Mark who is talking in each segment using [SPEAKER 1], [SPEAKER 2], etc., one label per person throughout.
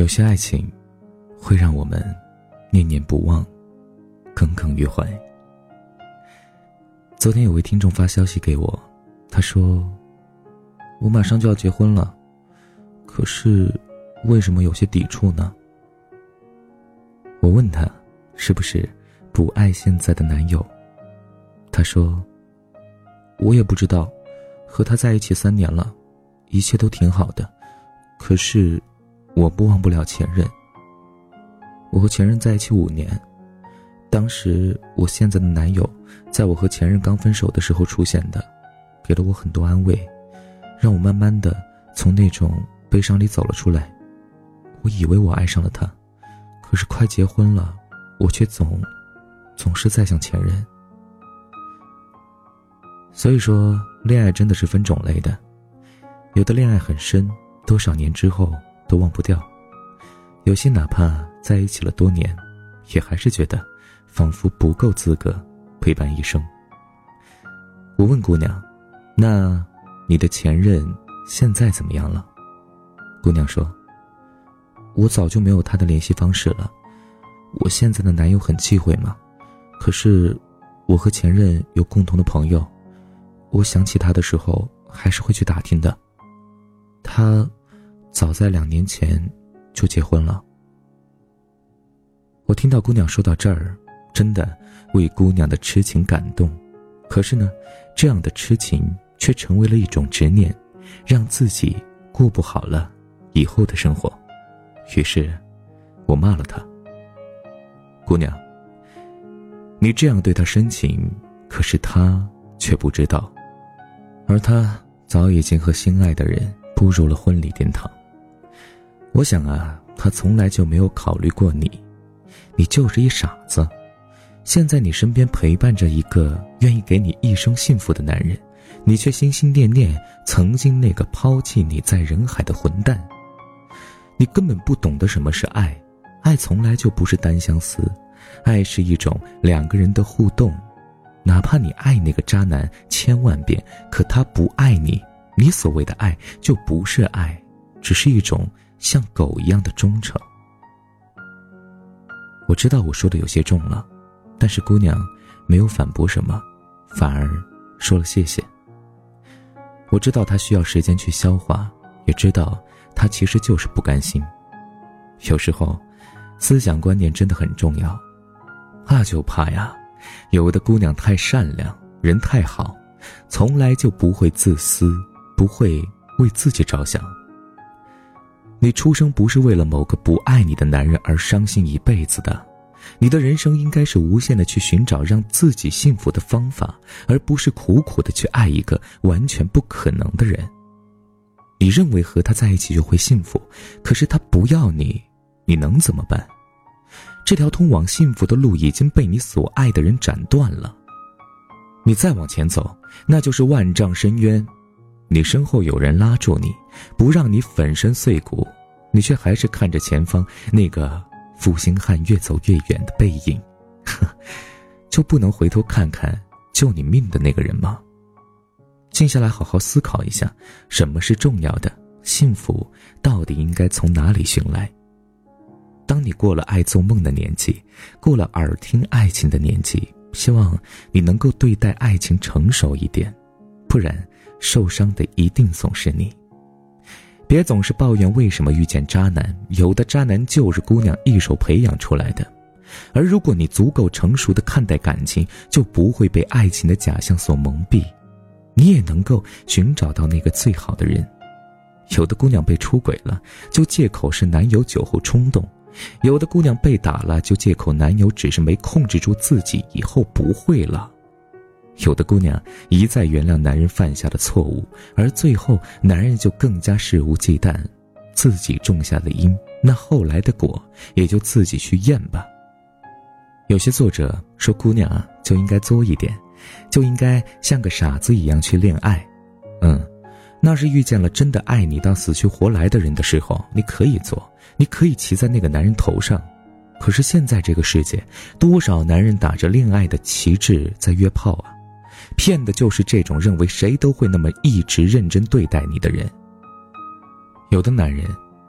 [SPEAKER 1] 有些爱情，会让我们念念不忘，耿耿于怀。昨天有位听众发消息给我，他说：“我马上就要结婚了，可是为什么有些抵触呢？”我问他：“是不是不爱现在的男友？”他说：“我也不知道，和他在一起三年了，一切都挺好的，可是我不忘不了前任。我和前任在一起五年。”当时，我现在的男友，在我和前任刚分手的时候出现的，给了我很多安慰，让我慢慢的从那种悲伤里走了出来。我以为我爱上了他，可是快结婚了，我却总，总是在想前任。所以说，恋爱真的是分种类的，有的恋爱很深，多少年之后都忘不掉；有些哪怕在一起了多年，也还是觉得。仿佛不够资格陪伴一生。我问姑娘：“那你的前任现在怎么样了？”姑娘说：“我早就没有他的联系方式了。我现在的男友很忌讳嘛，可是我和前任有共同的朋友，我想起他的时候还是会去打听的。他早在两年前就结婚了。”我听到姑娘说到这儿。真的为姑娘的痴情感动，可是呢，这样的痴情却成为了一种执念，让自己过不好了以后的生活。于是，我骂了她。姑娘，你这样对他深情，可是他却不知道，而他早已经和心爱的人步入了婚礼殿堂。我想啊，他从来就没有考虑过你，你就是一傻子。现在你身边陪伴着一个愿意给你一生幸福的男人，你却心心念念曾经那个抛弃你在人海的混蛋。你根本不懂得什么是爱，爱从来就不是单相思，爱是一种两个人的互动。哪怕你爱那个渣男千万遍，可他不爱你，你所谓的爱就不是爱，只是一种像狗一样的忠诚。我知道我说的有些重了。但是姑娘没有反驳什么，反而说了谢谢。我知道她需要时间去消化，也知道她其实就是不甘心。有时候，思想观念真的很重要。怕就怕呀，有的姑娘太善良，人太好，从来就不会自私，不会为自己着想。你出生不是为了某个不爱你的男人而伤心一辈子的。你的人生应该是无限的去寻找让自己幸福的方法，而不是苦苦的去爱一个完全不可能的人。你认为和他在一起就会幸福，可是他不要你，你能怎么办？这条通往幸福的路已经被你所爱的人斩断了。你再往前走，那就是万丈深渊。你身后有人拉住你，不让你粉身碎骨，你却还是看着前方那个。负心汉越走越远的背影，就不能回头看看救你命的那个人吗？静下来，好好思考一下，什么是重要的？幸福到底应该从哪里寻来？当你过了爱做梦的年纪，过了耳听爱情的年纪，希望你能够对待爱情成熟一点，不然受伤的一定总是你。别总是抱怨为什么遇见渣男，有的渣男就是姑娘一手培养出来的。而如果你足够成熟的看待感情，就不会被爱情的假象所蒙蔽，你也能够寻找到那个最好的人。有的姑娘被出轨了，就借口是男友酒后冲动；有的姑娘被打了，就借口男友只是没控制住自己，以后不会了。有的姑娘一再原谅男人犯下的错误，而最后男人就更加肆无忌惮，自己种下的因，那后来的果也就自己去验吧。有些作者说，姑娘啊就应该作一点，就应该像个傻子一样去恋爱。嗯，那是遇见了真的爱你到死去活来的人的时候，你可以做，你可以骑在那个男人头上。可是现在这个世界，多少男人打着恋爱的旗帜在约炮啊！骗的就是这种认为谁都会那么一直认真对待你的人。有的男人，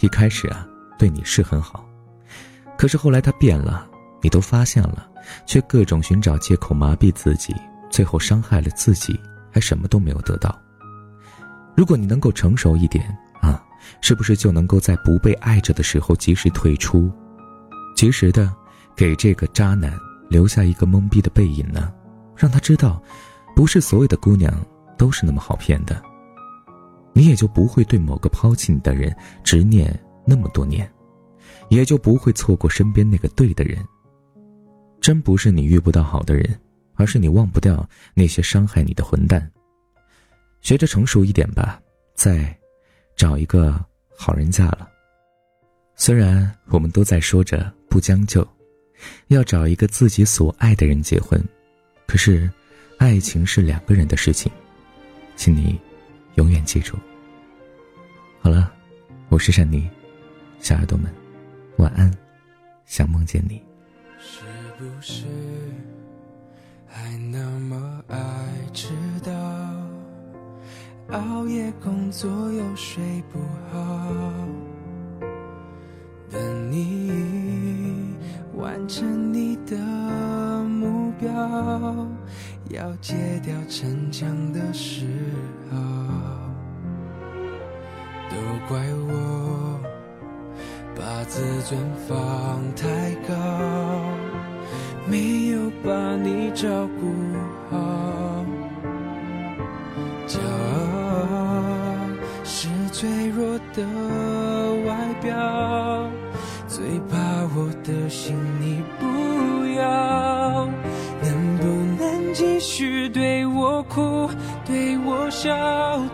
[SPEAKER 1] 一开始啊，对你是很好，可是后来他变了，你都发现了，却各种寻找借口麻痹自己，最后伤害了自己，还什么都没有得到。如果你能够成熟一点啊，是不是就能够在不被爱着的时候及时退出，及时的给这个渣男留下一个懵逼的背影呢？让他知道，不是所有的姑娘都是那么好骗的。你也就不会对某个抛弃你的人执念那么多年，也就不会错过身边那个对的人。真不是你遇不到好的人，而是你忘不掉那些伤害你的混蛋。学着成熟一点吧，再找一个好人嫁了。虽然我们都在说着不将就，要找一个自己所爱的人结婚。可是，爱情是两个人的事情，请你永远记住。好了，我是珊妮，小耳朵们，晚安，想梦见你。
[SPEAKER 2] 是不是还那么爱迟到？熬夜工作又睡不好，要戒掉逞强的嗜好，都怪我把自尊放太高，没有把你照顾好。骄傲是脆弱的外表，最怕我的心哭，对我笑，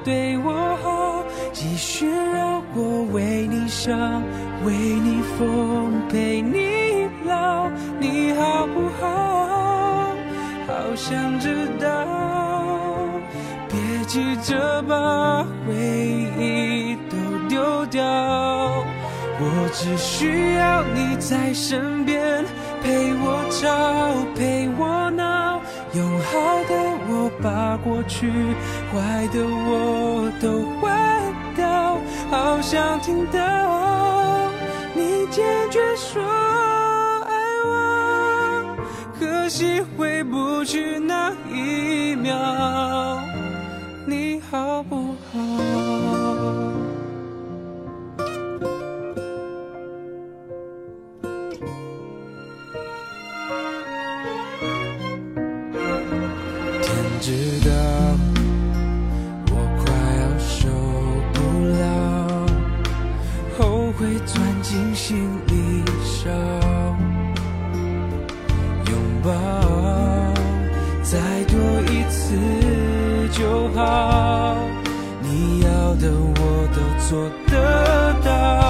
[SPEAKER 2] 对我好，继续让我为你伤，为你疯，陪你老，你好不好？好想知道，别急着把回忆都丢掉，我只需要你在身边，陪我吵，陪我闹。用好的把过去坏的我都换掉，好想听到你坚决说爱我，可惜回不去那一秒，你好不好？知道我快要受不了，后悔钻进心里烧，拥抱再多一次就好，你要的我都做得到。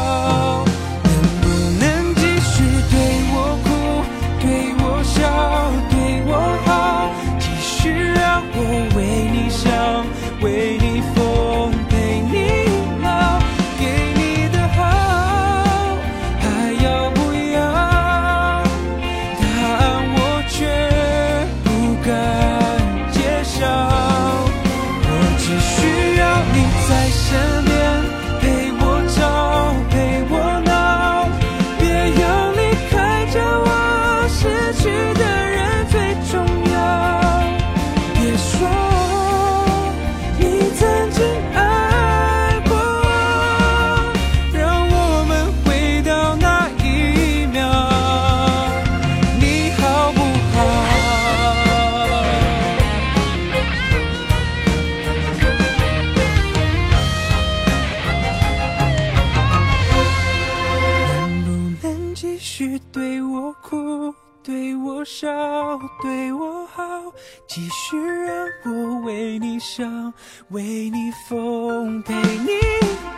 [SPEAKER 2] 继续让我为你想，为你疯，陪你老，你。